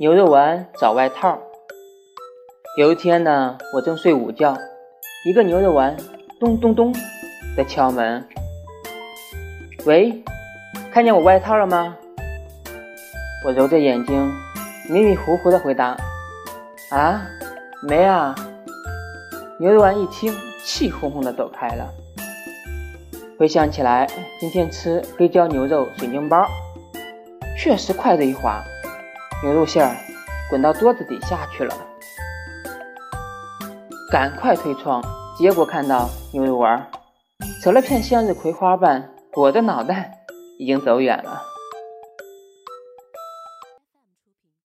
牛肉丸找外套。有一天呢，我正睡午觉，一个牛肉丸咚咚咚的敲门。喂，看见我外套了吗？我揉着眼睛，迷迷糊糊的回答：“啊，没啊。”牛肉丸一听，气哄哄的走开了。回想起来，今天吃黑椒牛肉水晶包，确实筷子一滑，牛肉馅儿滚到桌子底下去了。赶快推窗，结果看到牛肉丸扯了片向日葵花瓣裹着脑袋，已经走远了。